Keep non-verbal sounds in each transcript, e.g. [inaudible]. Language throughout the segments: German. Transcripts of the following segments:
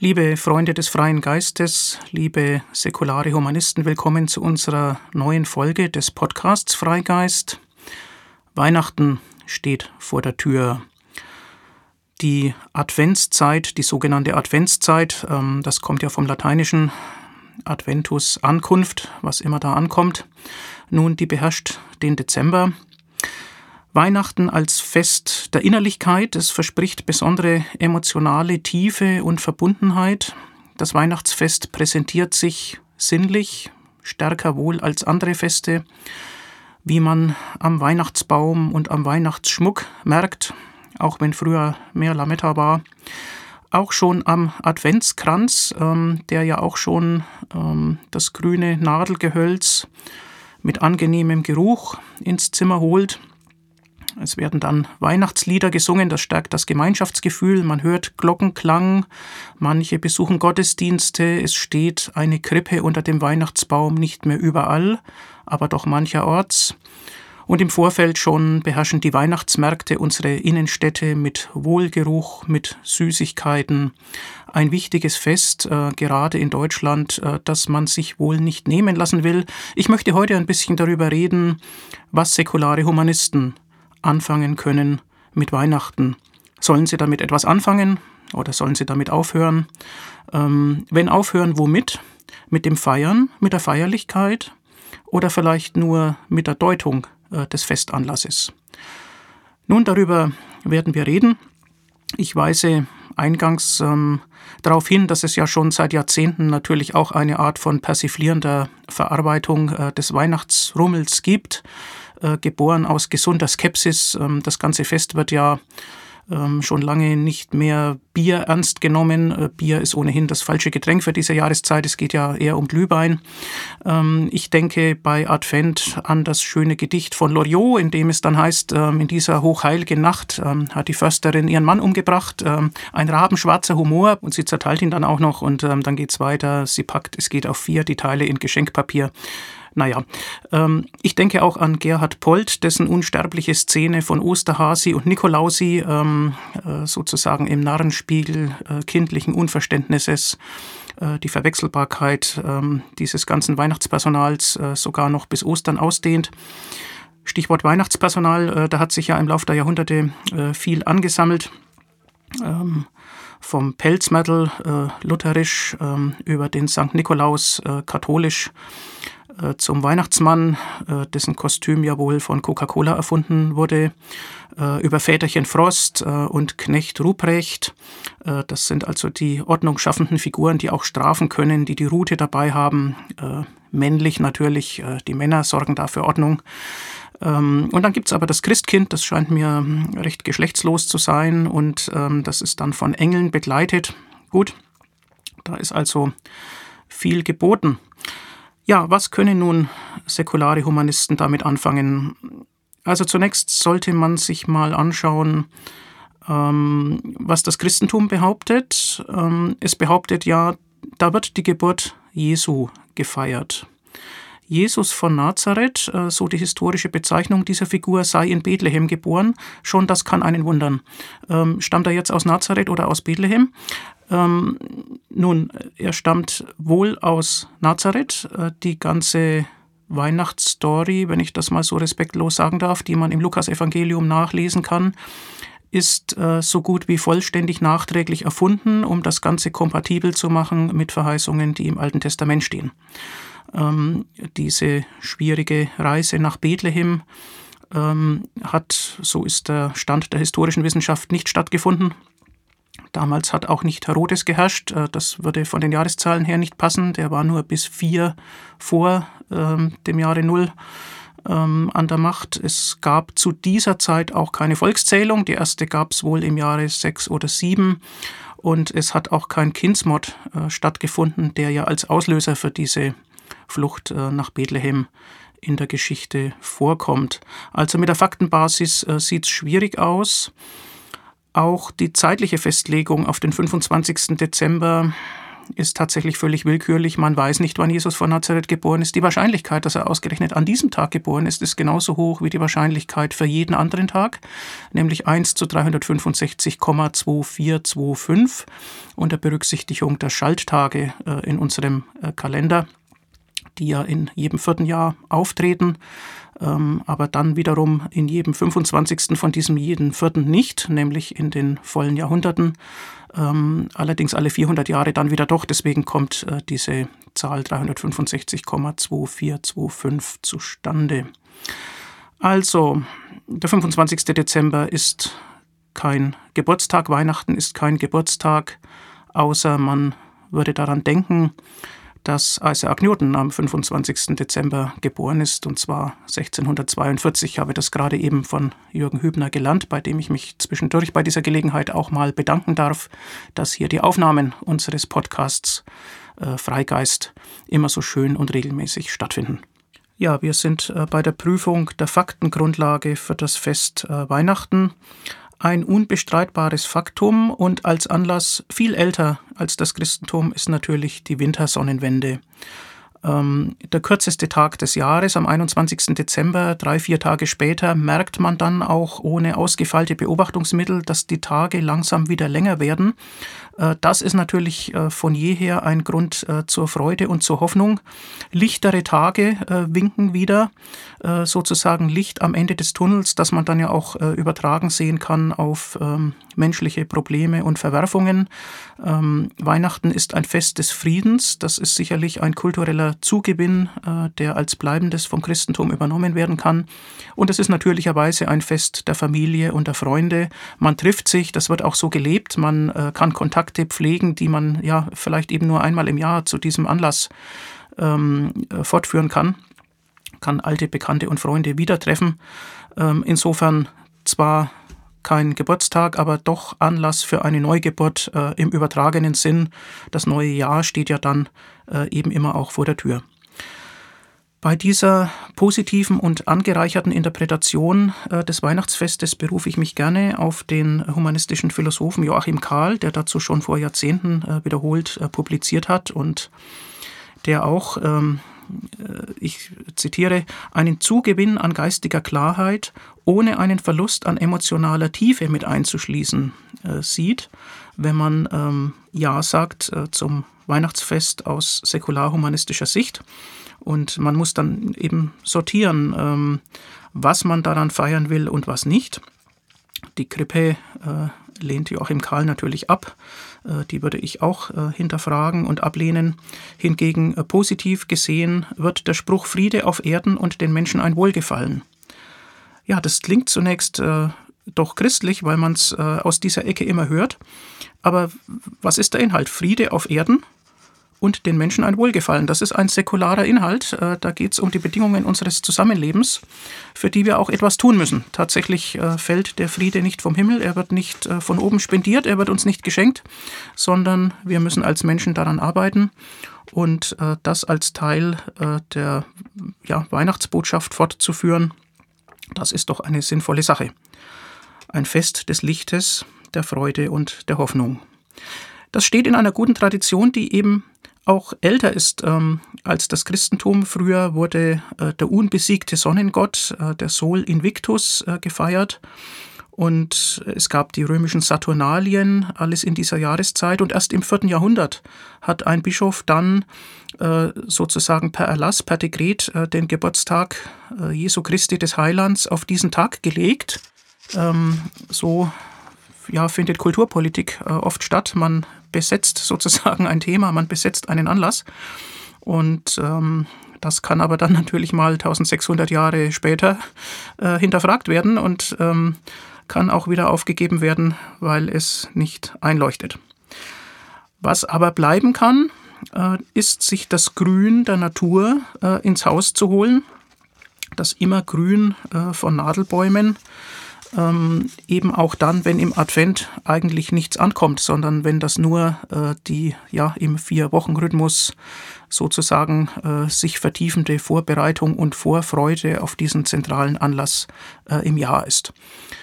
Liebe Freunde des freien Geistes, liebe säkulare Humanisten, willkommen zu unserer neuen Folge des Podcasts Freigeist. Weihnachten steht vor der Tür. Die Adventszeit, die sogenannte Adventszeit, ähm, das kommt ja vom lateinischen Adventus Ankunft, was immer da ankommt. Nun, die beherrscht den Dezember. Weihnachten als Fest der Innerlichkeit, es verspricht besondere emotionale Tiefe und Verbundenheit. Das Weihnachtsfest präsentiert sich sinnlich, stärker wohl als andere Feste, wie man am Weihnachtsbaum und am Weihnachtsschmuck merkt, auch wenn früher mehr Lametta war. Auch schon am Adventskranz, ähm, der ja auch schon ähm, das grüne Nadelgehölz mit angenehmem Geruch ins Zimmer holt. Es werden dann Weihnachtslieder gesungen, das stärkt das Gemeinschaftsgefühl, man hört Glockenklang, manche besuchen Gottesdienste, es steht eine Krippe unter dem Weihnachtsbaum nicht mehr überall, aber doch mancherorts. Und im Vorfeld schon beherrschen die Weihnachtsmärkte unsere Innenstädte mit Wohlgeruch, mit Süßigkeiten. Ein wichtiges Fest, äh, gerade in Deutschland, äh, das man sich wohl nicht nehmen lassen will. Ich möchte heute ein bisschen darüber reden, was säkulare Humanisten anfangen können mit Weihnachten. Sollen sie damit etwas anfangen oder sollen sie damit aufhören? Ähm, wenn aufhören, womit? Mit dem Feiern, mit der Feierlichkeit oder vielleicht nur mit der Deutung äh, des Festanlasses? Nun, darüber werden wir reden. Ich weise eingangs ähm, darauf hin, dass es ja schon seit Jahrzehnten natürlich auch eine Art von persiflierender Verarbeitung äh, des Weihnachtsrummels gibt geboren aus gesunder Skepsis. Ähm, das ganze Fest wird ja ähm, schon lange nicht mehr Bier ernst genommen. Äh, Bier ist ohnehin das falsche Getränk für diese Jahreszeit. Es geht ja eher um Glühwein. Ähm, ich denke bei Advent an das schöne Gedicht von Loriot, in dem es dann heißt, in dieser hochheiligen Nacht hat die Försterin ihren Mann umgebracht. Ein rabenschwarzer Humor und sie zerteilt ihn dann auch noch und dann geht's weiter. Sie packt, es geht auf vier, die Teile in Geschenkpapier. Naja, ähm, ich denke auch an Gerhard Polt, dessen unsterbliche Szene von Osterhasi und Nikolausi ähm, äh, sozusagen im Narrenspiegel äh, kindlichen Unverständnisses äh, die Verwechselbarkeit ähm, dieses ganzen Weihnachtspersonals äh, sogar noch bis Ostern ausdehnt. Stichwort Weihnachtspersonal, äh, da hat sich ja im Laufe der Jahrhunderte viel angesammelt. Ähm, vom Pelzmörtel lutherisch ähm, über den St. Nikolaus katholisch äh, zum Weihnachtsmann, äh, dessen Kostüm ja wohl von Coca-Cola erfunden wurde, äh, über Väterchen Frost und Knecht Ruprecht. Das sind also die ordnungsschaffenden Figuren, die auch strafen können, die die Rute dabei haben. Männlich natürlich, die Männer sorgen dafür Ordnung. Ähm, und dann gibt es aber das Christkind, das scheint mir hm, recht geschlechtslos zu sein und ähm, das ist dann von Engeln begleitet. Gut, da ist also viel geboten. Ja, was können nun säkulare Humanisten damit anfangen? Also zunächst sollte man sich mal anschauen, ähm, was das Christentum behauptet. Ähm, es behauptet ja, da wird die Geburt Jesu gefeiert. Jesus von Nazareth, äh, so die historische Bezeichnung dieser Figur, sei in Bethlehem geboren. Schon das kann einen wundern. Ähm, stammt er jetzt aus Nazareth oder aus Bethlehem? Ähm, nun, er stammt wohl aus Nazareth. Äh, die ganze Weihnachtsstory, wenn ich das mal so respektlos sagen darf, die man im Lukasevangelium nachlesen kann, ist äh, so gut wie vollständig nachträglich erfunden, um das Ganze kompatibel zu machen mit Verheißungen, die im Alten Testament stehen. Ähm, diese schwierige Reise nach Bethlehem ähm, hat, so ist der Stand der historischen Wissenschaft, nicht stattgefunden. Damals hat auch nicht Herodes geherrscht. Äh, das würde von den Jahreszahlen her nicht passen. Der war nur bis vier vor ähm, dem Jahre Null ähm, an der Macht. Es gab zu dieser Zeit auch keine Volkszählung. Die erste gab es wohl im Jahre sechs oder sieben. Und es hat auch kein Kindsmord äh, stattgefunden, der ja als Auslöser für diese Flucht äh, nach Bethlehem in der Geschichte vorkommt. Also mit der Faktenbasis äh, sieht es schwierig aus. Auch die zeitliche Festlegung auf den 25. Dezember ist tatsächlich völlig willkürlich. Man weiß nicht, wann Jesus von Nazareth geboren ist. Die Wahrscheinlichkeit, dass er ausgerechnet an diesem Tag geboren ist, ist genauso hoch wie die Wahrscheinlichkeit für jeden anderen Tag, nämlich 1 zu 365,2425 unter Berücksichtigung der Schalttage äh, in unserem äh, Kalender die ja in jedem vierten Jahr auftreten, aber dann wiederum in jedem 25. von diesem jeden vierten nicht, nämlich in den vollen Jahrhunderten ähm, allerdings alle 400 Jahre dann wieder doch. Deswegen kommt äh, diese Zahl 365,2425 zustande. Also, der 25. Dezember ist kein Geburtstag, Weihnachten ist kein Geburtstag, außer man würde daran denken, dass Isaac Newton am 25. Dezember geboren ist, und zwar 1642. Ich habe das gerade eben von Jürgen Hübner gelernt, bei dem ich mich zwischendurch bei dieser Gelegenheit auch mal bedanken darf, dass hier die Aufnahmen unseres Podcasts äh, Freigeist immer so schön und regelmäßig stattfinden. Ja, wir sind äh, bei der Prüfung der Faktengrundlage für das Fest äh, Weihnachten ein unbestreitbares Faktum und als Anlass viel älter als das Christentum ist natürlich die Wintersonnenwende. Ähm, der kürzeste Tag des Jahres, am 21. Dezember, drei, vier Tage später, merkt man dann auch ohne ausgefeilte Beobachtungsmittel, dass die Tage langsam wieder länger werden. Äh, das ist natürlich äh, von jeher ein Grund äh, zur Freude und zur Hoffnung. Lichtere Tage winken wieder, sozusagen Licht am Ende des Tunnels, das man dann ja auch übertragen sehen kann auf ähm, menschliche Probleme und Verwerfungen. Ähm, Weihnachten ist ein Fest des Friedens. Das ist sicherlich ein kultureller Zugewinn, der als bleibendes vom Christentum übernommen werden kann. Und es ist natürlicherweise ein Fest der Familie und der Freunde. Man trifft sich, das wird auch so gelebt. Man kann Kontakt Kontakte pflegen, die man ja vielleicht eben nur einmal im Jahr zu diesem Anlass ähm, äh, fortführen kann, kann alte Bekannte und Freunde wieder treffen. Ähm, insofern zwar kein Geburtstag, aber doch Anlass für eine Neugeburt äh, im übertragenen Sinn. Das neue Jahr steht ja dann äh, eben immer auch vor der Tür. Bei dieser positiven und angereicherten Interpretation äh, des Weihnachtsfestes berufe ich mich gerne auf den humanistischen Philosophen Joachim Kahl, der dazu schon vor Jahrzehnten äh, wiederholt äh, publiziert hat und der auch, ähm, äh, ich zitiere, einen Zugewinn an geistiger Klarheit ohne einen Verlust an emotionaler Tiefe mit einzuschließen äh, sieht, wenn man ähm, Ja sagt äh, zum Weihnachtsfest aus säkular-humanistischer Sicht. Und man muss dann eben sortieren, ähm, was man daran feiern will und was nicht. Die Krippe äh, lehnt Joachim Karl natürlich ab. Äh, die würde ich auch äh, hinterfragen und ablehnen. Hingegen äh, positiv gesehen wird der Spruch Friede auf Erden und den Menschen ein Wohlgefallen. Ja, das klingt zunächst äh, doch christlich, weil man es äh, aus dieser Ecke immer hört. Aber was ist der Inhalt? Friede auf Erden? und den Menschen ein Wohlgefallen. Das ist ein säkularer Inhalt. Äh, da geht es um die Bedingungen unseres Zusammenlebens, für die wir auch etwas tun müssen. Tatsächlich äh, fällt der Friede nicht vom Himmel, er wird nicht äh, von oben spendiert, er wird uns nicht geschenkt, sondern wir müssen als Menschen daran arbeiten und das als Teil der ja, Weihnachtsbotschaft fortzuführen. Das ist doch eine sinnvolle Sache. Ein Fest des Lichtes, der Freude und der Hoffnung. Das steht in einer guten Tradition, die eben auch älter ist ähm, als das Christentum. Früher wurde äh, der unbesiegte Sonnengott, äh, der Sol Invictus, äh, gefeiert. Und es gab die römischen Saturnalien, alles in dieser Jahreszeit. Und erst im vierten Jahrhundert hat ein Bischof dann äh, sozusagen per Erlass, per Dekret äh, den Geburtstag äh, Jesu Christi des Heilands auf diesen Tag gelegt. Ähm, so ja, findet Kulturpolitik oft statt. Man besetzt [laughs] sozusagen ein Thema, man besetzt einen Anlass. Und ähm, das kann aber dann [laughs] natürlich mal 1600 Jahre später äh, hinterfragt werden und ähm, kann auch wieder aufgegeben werden, weil es nicht einleuchtet. Was aber bleiben kann, äh, ist, sich das Grün der Natur äh, ins Haus zu holen. Das Immergrün äh, von Nadelbäumen ähm, eben auch dann, wenn im Advent eigentlich nichts ankommt, sondern wenn das nur äh, die ja im Vier-Wochen-Rhythmus sozusagen äh, sich vertiefende Vorbereitung und Vorfreude auf diesen zentralen Anlass äh, im Jahr ist.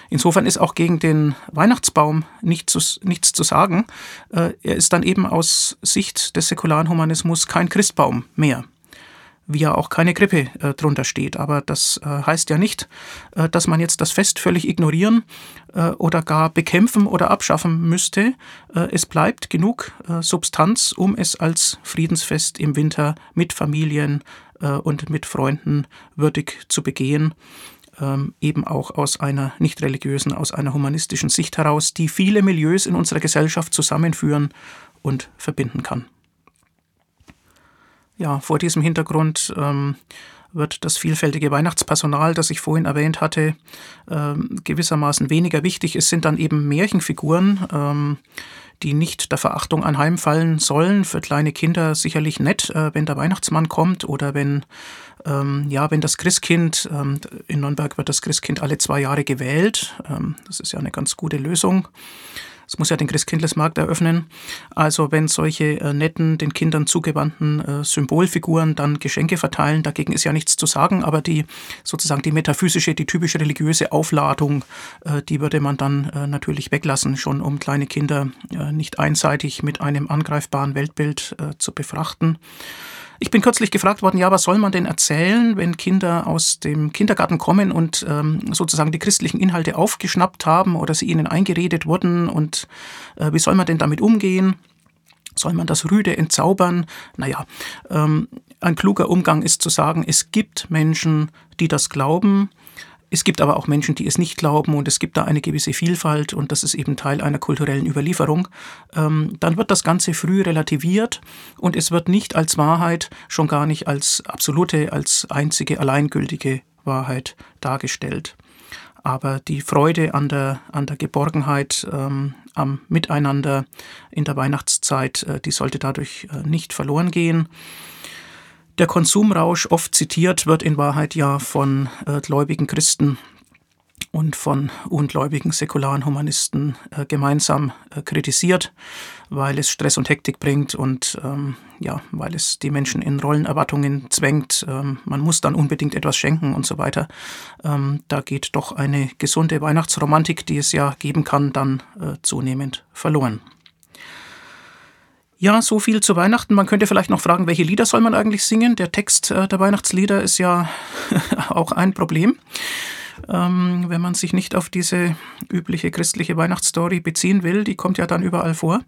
Insofern ist auch gegen den Weihnachtsbaum nicht zu, nichts zu sagen. Äh, er ist dann eben aus Sicht des säkularen Humanismus kein Christbaum mehr wie ja auch keine Krippe äh, drunter steht. Aber das äh, heißt ja nicht, äh, dass man jetzt das Fest völlig ignorieren äh, oder gar bekämpfen oder abschaffen müsste. Äh, es bleibt genug äh, Substanz, um es als Friedensfest im Winter mit Familien und mit Freunden würdig zu begehen. Ähm, eben auch aus einer nicht religiösen, aus einer humanistischen Sicht heraus, die viele Milieus in unserer Gesellschaft zusammenführen und verbinden kann. Ja, vor diesem Hintergrund ähm, wird das vielfältige Weihnachtspersonal, das ich vorhin erwähnt hatte, ähm, gewissermaßen weniger wichtig. Es sind dann eben Märchenfiguren, ähm, die nicht der Verachtung anheimfallen sollen. Für kleine Kinder sicherlich nett, äh, wenn der Weihnachtsmann kommt oder wenn, ähm, ja, wenn das Christkind, ähm, in Nürnberg wird das Christkind alle zwei Jahre gewählt. Ähm, das ist ja eine ganz gute Lösung. Es muss ja den Christkindlesmarkt eröffnen. Also wenn solche äh, netten, den Kindern zugewandten äh, Symbolfiguren dann Geschenke verteilen, dagegen ist ja nichts zu sagen, aber die sozusagen die metaphysische, die typische religiöse Aufladung, äh, die würde man dann äh, natürlich weglassen, schon um kleine Kinder äh, nicht einseitig mit einem angreifbaren Weltbild äh, zu befrachten. Ich bin kürzlich gefragt worden, ja, was soll man denn erzählen, wenn Kinder aus dem Kindergarten kommen und ähm, sozusagen die christlichen Inhalte aufgeschnappt haben oder sie ihnen eingeredet wurden und äh, wie soll man denn damit umgehen? Soll man das Rüde entzaubern? Naja, ähm, ein kluger Umgang ist zu sagen, es gibt Menschen, die das glauben, es gibt aber auch Menschen, die es nicht glauben und es gibt da eine gewisse Vielfalt und das ist eben Teil einer kulturellen Überlieferung. Ähm, dann wird das Ganze früh relativiert und es wird nicht als Wahrheit, schon gar nicht als absolute, als einzige alleingültige Wahrheit dargestellt. Aber die Freude an der, an der Geborgenheit, ähm, am Miteinander in der Weihnachtszeit, äh, die sollte dadurch äh, nicht verloren gehen. Der Konsumrausch, oft zitiert, wird in Wahrheit ja von äh, gläubigen Christen und von ungläubigen säkularen Humanisten äh, gemeinsam äh, kritisiert, weil es Stress und Hektik bringt und ähm, ja, weil es die Menschen in Rollenerwartungen zwängt. Ähm, man muss dann unbedingt etwas schenken und so weiter. Ähm, da geht doch eine gesunde Weihnachtsromantik, die es ja geben kann, dann äh, zunehmend verloren. Ja, so viel zu Weihnachten. Man könnte vielleicht noch fragen, welche Lieder soll man eigentlich singen? Der Text äh, der Weihnachtslieder ist ja [laughs] auch ein Problem. Ähm, wenn man sich nicht auf diese übliche christliche Weihnachtsstory beziehen will, die kommt ja dann überall vor.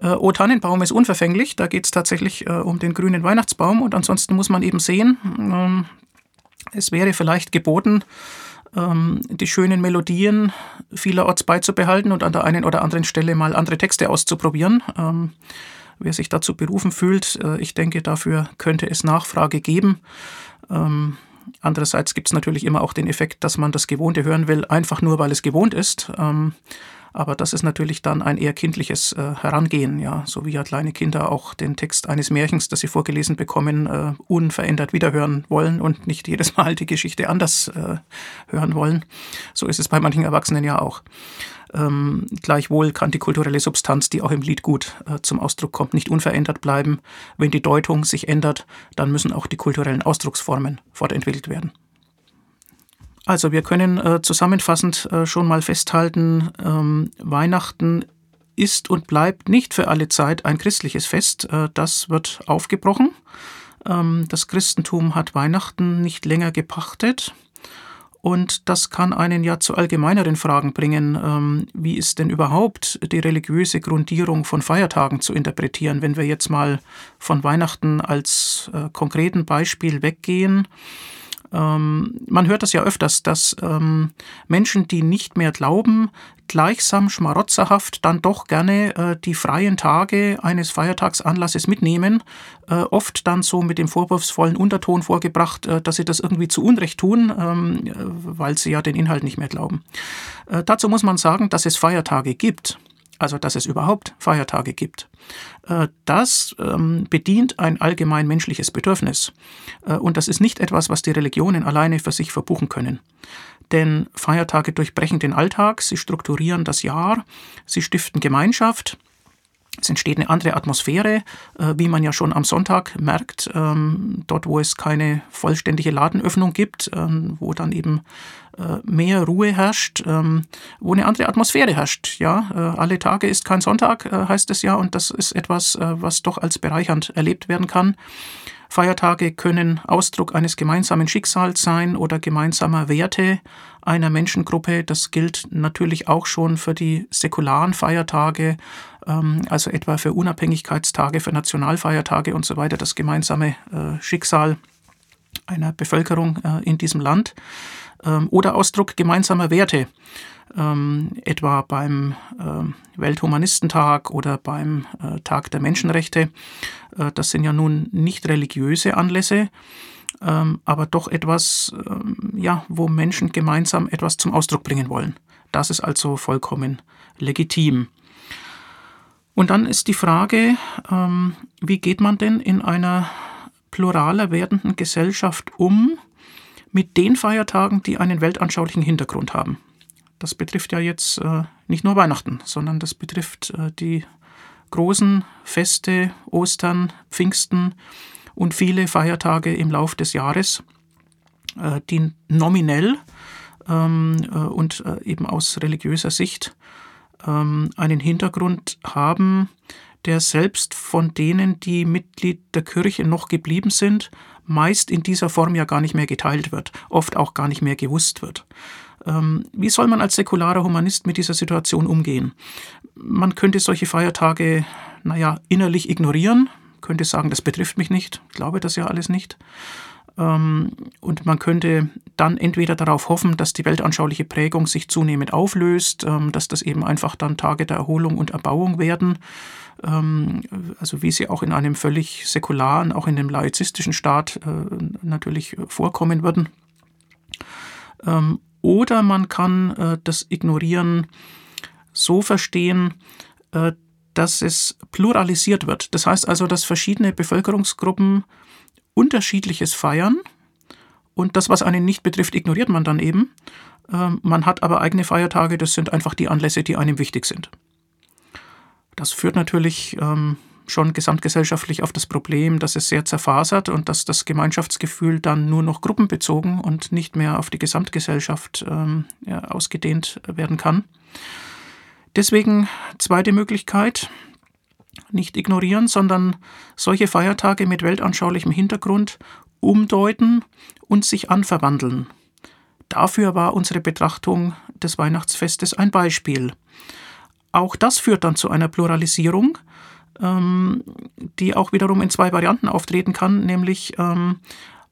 Äh, o Tannenbaum ist unverfänglich, da geht es tatsächlich äh, um den grünen Weihnachtsbaum und ansonsten muss man eben sehen, ähm, es wäre vielleicht geboten, ähm, die schönen Melodien vielerorts beizubehalten und an der einen oder anderen Stelle mal andere Texte auszuprobieren. Ähm, wer sich dazu berufen fühlt. Äh, ich denke, dafür könnte es Nachfrage geben. Ähm, andererseits gibt es natürlich immer auch den Effekt, dass man das Gewohnte hören will, einfach nur, weil es gewohnt ist. Ähm, aber das ist natürlich dann ein eher kindliches äh, Herangehen, ja, so wie ja kleine Kinder auch den Text eines Märchens, das sie vorgelesen bekommen, äh, unverändert wiederhören wollen und nicht jedes Mal die Geschichte anders hören wollen. So ist es bei manchen Erwachsenen ja auch. Ähm, gleichwohl kann die kulturelle Substanz, die auch im Lied gut äh, zum Ausdruck kommt, nicht unverändert bleiben. Wenn die Deutung sich ändert, dann müssen auch die kulturellen Ausdrucksformen fortentwickelt werden. Also wir können äh, zusammenfassend äh, schon mal festhalten, ähm, Weihnachten ist und bleibt nicht für alle Zeit ein christliches Fest. Äh, das wird aufgebrochen. Ähm, das Christentum hat Weihnachten nicht länger gepachtet. Und das kann einen ja zu allgemeineren Fragen bringen. Ähm, wie ist denn überhaupt die religiöse Grundierung von Feiertagen zu interpretieren, wenn wir jetzt mal von Weihnachten als äh, konkreten Beispiel weggehen? Ähm, man hört das ja öfters, dass ähm, Menschen, die nicht mehr glauben, gleichsam schmarotzerhaft dann doch gerne äh, die freien Tage eines Feiertagsanlasses mitnehmen, äh, oft dann so mit dem vorwurfsvollen Unterton vorgebracht, äh, dass sie das irgendwie zu Unrecht tun, ähm, äh, weil sie ja den Inhalt nicht mehr glauben. Äh, dazu muss man sagen, dass es Feiertage gibt also dass es überhaupt Feiertage gibt. Äh, das ähm, bedient ein allgemein menschliches Bedürfnis. Und das ist nicht etwas, was die Religionen alleine für sich verbuchen können. Denn Feiertage durchbrechen den Alltag, sie strukturieren das Jahr, sie stiften Gemeinschaft. Es entsteht eine andere Atmosphäre, äh, wie man ja schon am Sonntag merkt, ähm, dort wo es keine vollständige Ladenöffnung gibt, ähm, wo dann eben äh, mehr Ruhe herrscht, ähm, wo eine andere Atmosphäre herrscht. Ja, äh, alle Tage ist kein Sonntag, heißt es ja, und das ist etwas, was doch als bereichernd erlebt werden kann. Feiertage können Ausdruck eines gemeinsamen Schicksals sein oder gemeinsamer Werte einer Menschengruppe. Das gilt natürlich auch schon für die säkularen Feiertage, ähm, also etwa für Unabhängigkeitstage, für Nationalfeiertage und so weiter, das gemeinsame äh, Schicksal einer Bevölkerung äh, in diesem Land ähm, oder Ausdruck gemeinsamer Werte ähm, etwa beim äh, Welthumanistentag oder beim äh, Tag der Menschenrechte. Äh, das sind ja nun nicht religiöse Anlässe, ähm, aber doch etwas, ähm, ja, wo Menschen gemeinsam etwas zum Ausdruck bringen wollen. Das ist also vollkommen legitim. Und dann ist die Frage, ähm, wie geht man denn in einer pluraler werdenden Gesellschaft um mit den Feiertagen, die einen weltanschaulichen Hintergrund haben? Das betrifft ja jetzt äh, nicht nur Weihnachten, sondern das betrifft äh, die großen Feste, Ostern, Pfingsten und viele Feiertage im Lauf des Jahres, äh, die nominell ähm, äh, und äh, eben aus religiöser Sicht ähm, einen Hintergrund haben, der selbst von denen, die Mitglied der Kirche noch geblieben sind, meist in dieser Form ja gar nicht mehr geteilt wird, oft auch gar nicht mehr gewusst wird. Ähm, wie soll man als säkularer Humanist mit dieser Situation umgehen? Man könnte solche Feiertage, naja, innerlich ignorieren, könnte sagen, das betrifft mich nicht, ich glaube das ja alles nicht. Ähm, und man könnte dann entweder darauf hoffen, dass die weltanschauliche Prägung sich zunehmend auflöst, ähm, dass das eben einfach dann Tage der Erholung und Erbauung werden, also wie sie auch in einem völlig säkularen, auch in einem laizistischen Staat äh, natürlich vorkommen würden. Oder man kann äh, das Ignorieren so verstehen, äh, dass es pluralisiert wird. Das heißt also, dass verschiedene Bevölkerungsgruppen unterschiedliches feiern und das, was einen nicht betrifft, ignoriert man dann eben. Äh, man hat aber eigene Feiertage, das sind einfach die Anlässe, die einem wichtig sind. Das führt natürlich ähm, schon gesamtgesellschaftlich auf das Problem, dass es sehr zerfasert und dass das Gemeinschaftsgefühl dann nur noch gruppenbezogen und nicht mehr auf die Gesamtgesellschaft ähm, ausgedehnt werden kann. Deswegen zweite Möglichkeit, nicht ignorieren, sondern solche Feiertage mit weltanschaulichem Hintergrund umdeuten und sich anverwandeln. Dafür war unsere Betrachtung des Weihnachtsfestes ein Beispiel. Auch das führt dann zu einer Pluralisierung, ähm, die auch wiederum in zwei Varianten auftreten kann, nämlich ähm,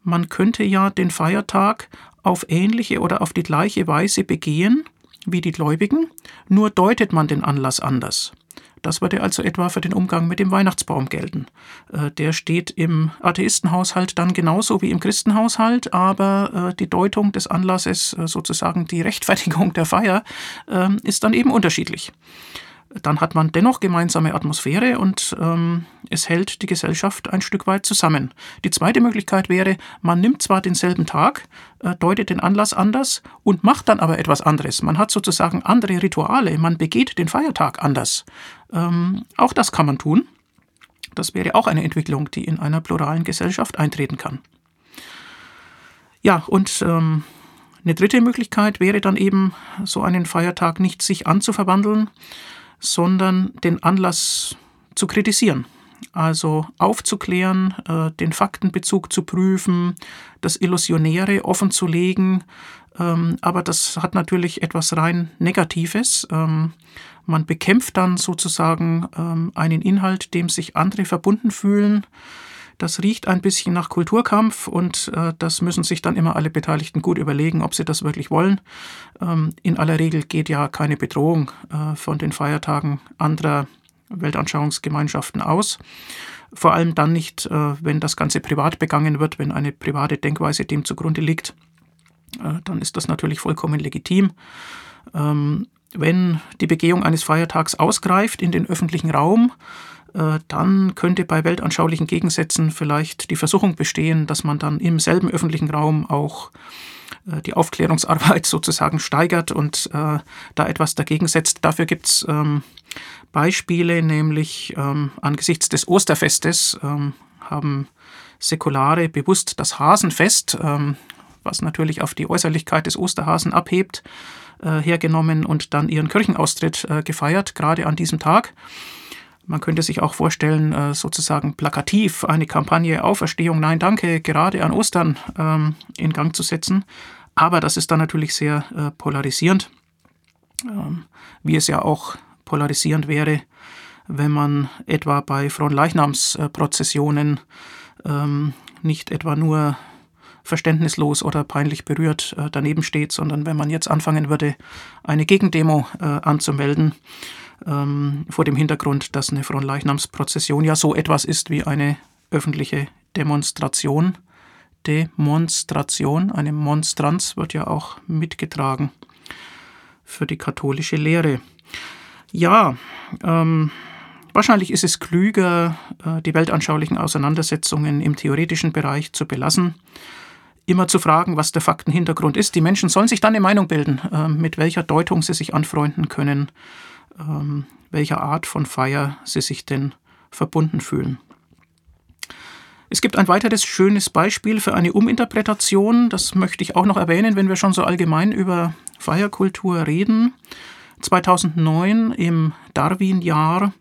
man könnte ja den Feiertag auf ähnliche oder auf die gleiche Weise begehen wie die Gläubigen, nur deutet man den Anlass anders. Das würde also etwa für den Umgang mit dem Weihnachtsbaum gelten. Äh, der steht im Atheistenhaushalt dann genauso wie im Christenhaushalt, aber äh, die Deutung des Anlasses, äh, sozusagen die Rechtfertigung der Feier, ähm, ist dann eben unterschiedlich dann hat man dennoch gemeinsame Atmosphäre und ähm, es hält die Gesellschaft ein Stück weit zusammen. Die zweite Möglichkeit wäre, man nimmt zwar denselben Tag, äh, deutet den Anlass anders und macht dann aber etwas anderes. Man hat sozusagen andere Rituale, man begeht den Feiertag anders. Ähm, auch das kann man tun. Das wäre auch eine Entwicklung, die in einer pluralen Gesellschaft eintreten kann. Ja, und ähm, eine dritte Möglichkeit wäre dann eben, so einen Feiertag nicht sich anzuverwandeln, sondern den Anlass zu kritisieren. Also aufzuklären, äh, den Faktenbezug zu prüfen, das Illusionäre offenzulegen. Ähm, aber das hat natürlich etwas rein Negatives. Ähm, man bekämpft dann sozusagen ähm, einen Inhalt, dem sich andere verbunden fühlen. Das riecht ein bisschen nach Kulturkampf und äh, das müssen sich dann immer alle Beteiligten gut überlegen, ob sie das wirklich wollen. Ähm, in aller Regel geht ja keine Bedrohung äh, von den Feiertagen anderer Weltanschauungsgemeinschaften aus. Vor allem dann nicht, äh, wenn das Ganze privat begangen wird, wenn eine private Denkweise dem zugrunde liegt. Äh, dann ist das natürlich vollkommen legitim. Ähm, wenn die Begehung eines Feiertags ausgreift in den öffentlichen Raum, dann könnte bei weltanschaulichen Gegensätzen vielleicht die Versuchung bestehen, dass man dann im selben öffentlichen Raum auch äh, die Aufklärungsarbeit [laughs] sozusagen steigert und äh, da etwas dagegen setzt. Dafür gibt es ähm, Beispiele, nämlich ähm, angesichts des Osterfestes ähm, haben Säkulare bewusst das Hasenfest, was natürlich auf die Äußerlichkeit des Osterhasen abhebt, äh, hergenommen und dann ihren Kirchenaustritt äh, gefeiert, gerade an diesem Tag. Man könnte sich auch vorstellen, äh, sozusagen plakativ eine Kampagne Auferstehung, nein, danke, gerade an Ostern ähm, in Gang zu setzen. Aber das ist dann natürlich sehr äh, polarisierend, ähm, wie es ja auch polarisierend wäre, wenn man etwa bei Fronleichnamsprozessionen ähm, nicht etwa nur verständnislos oder peinlich berührt äh, daneben steht, sondern wenn man jetzt anfangen würde, eine Gegendemo anzumelden, ähm, vor dem Hintergrund, dass eine Fronleichnamsprozession ja so etwas ist wie eine öffentliche Demonstration. Demonstration, eine Monstranz wird ja auch mitgetragen für die katholische Lehre. Ja, ähm, wahrscheinlich ist es klüger, äh, die weltanschaulichen Auseinandersetzungen im theoretischen Bereich zu belassen immer zu fragen, was der Faktenhintergrund ist. Die Menschen sollen sich dann eine Meinung bilden, äh, mit welcher Deutung sie sich anfreunden können ähm, welcher Art von Feier sie sich denn verbunden fühlen. Es gibt ein weiteres schönes Beispiel für eine Uminterpretation, das möchte ich auch noch erwähnen, wenn wir schon so allgemein über Feierkultur reden. 2009 im Darwin-Jahr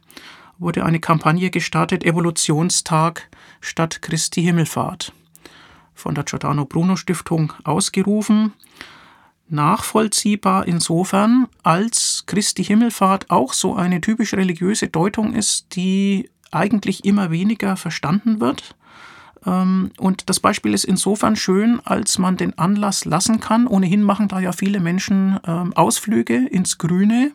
wurde eine Kampagne gestartet, Evolutionstag statt Christi Himmelfahrt, von der Giordano Bruno Stiftung ausgerufen nachvollziehbar insofern, als Christi Himmelfahrt auch so eine typisch religiöse Deutung ist, die eigentlich immer weniger verstanden wird. Ähm, und das Beispiel ist insofern schön, als man den Anlass lassen kann. Ohnehin machen da ja viele Menschen ähm, Ausflüge ins Grüne.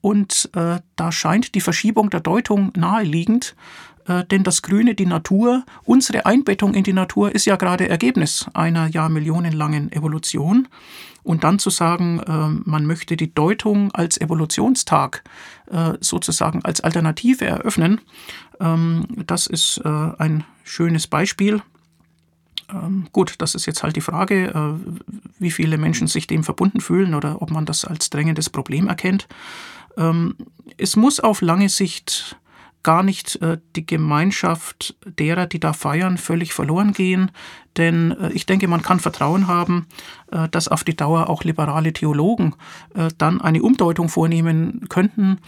Und äh, da scheint die Verschiebung der Deutung naheliegend, äh, denn das Grüne, die Natur, unsere Einbettung in die Natur ist ja gerade Ergebnis einer jahrmillionenlangen Evolution. Und dann zu sagen, äh, man möchte die Deutung als Evolutionstag äh, sozusagen als Alternative eröffnen, ähm, das ist ein schönes Beispiel. Ähm, gut, das ist jetzt halt die Frage, wie viele Menschen sich dem verbunden fühlen oder ob man das als drängendes Problem erkennt. Ähm, es muss auf lange Sicht gar nicht äh, die Gemeinschaft derer, die da feiern, völlig verloren gehen. Denn äh, ich denke, man kann Vertrauen haben, äh, dass auf die Dauer auch liberale Theologen dann eine Umdeutung vornehmen könnten,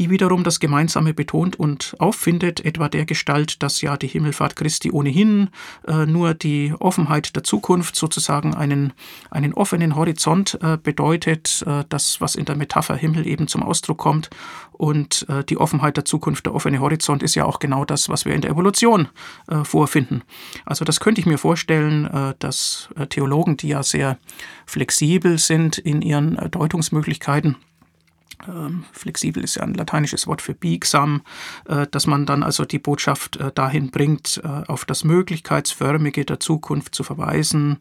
die wiederum das Gemeinsame betont und auffindet, etwa der Gestalt, dass ja die Himmelfahrt Christi ohnehin äh, nur die Offenheit der Zukunft, sozusagen einen, einen offenen Horizont äh, bedeutet, äh, das, was in der Metapher Himmel eben zum Ausdruck kommt. Und äh, die Offenheit der Zukunft, der offene Horizont ist ja auch genau das, was wir in der Evolution äh, vorfinden. Also das könnte ich mir vorstellen, äh, dass Theologen, die ja sehr flexibel sind in ihren Deutungsmöglichkeiten, ähm, flexibel ist ja ein lateinisches Wort für biegsam, äh, dass man dann also die Botschaft äh, dahin bringt, äh, auf das Möglichkeitsförmige der Zukunft zu verweisen,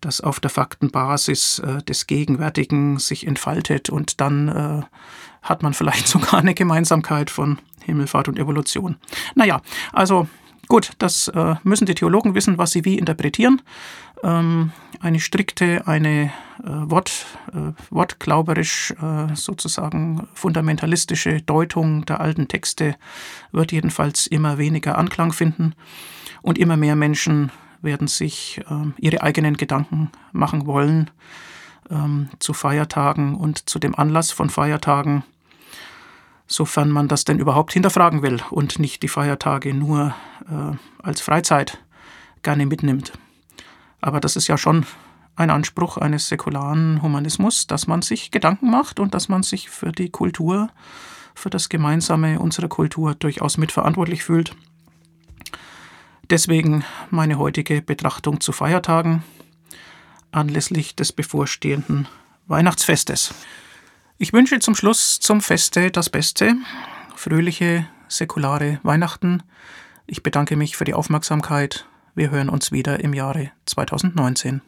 das auf der Faktenbasis des Gegenwärtigen sich entfaltet und dann hat man vielleicht [laughs] sogar eine Gemeinsamkeit von Himmelfahrt und Evolution. Naja, also Gut, das äh, müssen die Theologen wissen, was sie wie interpretieren. Ähm, eine strikte, eine äh, Wort, äh, wortglauberisch äh, sozusagen fundamentalistische Deutung der alten Texte wird jedenfalls immer weniger Anklang finden und immer mehr Menschen werden sich ähm, ihre eigenen Gedanken machen wollen ähm, zu Feiertagen und zu dem Anlass von Feiertagen sofern man das denn überhaupt hinterfragen will und nicht die Feiertage nur äh, als Freizeit gerne mitnimmt. Aber das ist ja schon ein Anspruch eines säkularen Humanismus, dass man sich Gedanken macht und dass man sich für die Kultur, für das Gemeinsame unserer Kultur durchaus mitverantwortlich fühlt. Deswegen meine heutige Betrachtung zu Feiertagen anlässlich des bevorstehenden Weihnachtsfestes. Ich wünsche zum Schluss zum Feste das Beste, fröhliche, säkulare Weihnachten. Ich bedanke mich für die Aufmerksamkeit. Wir hören uns wieder im Jahre 2019.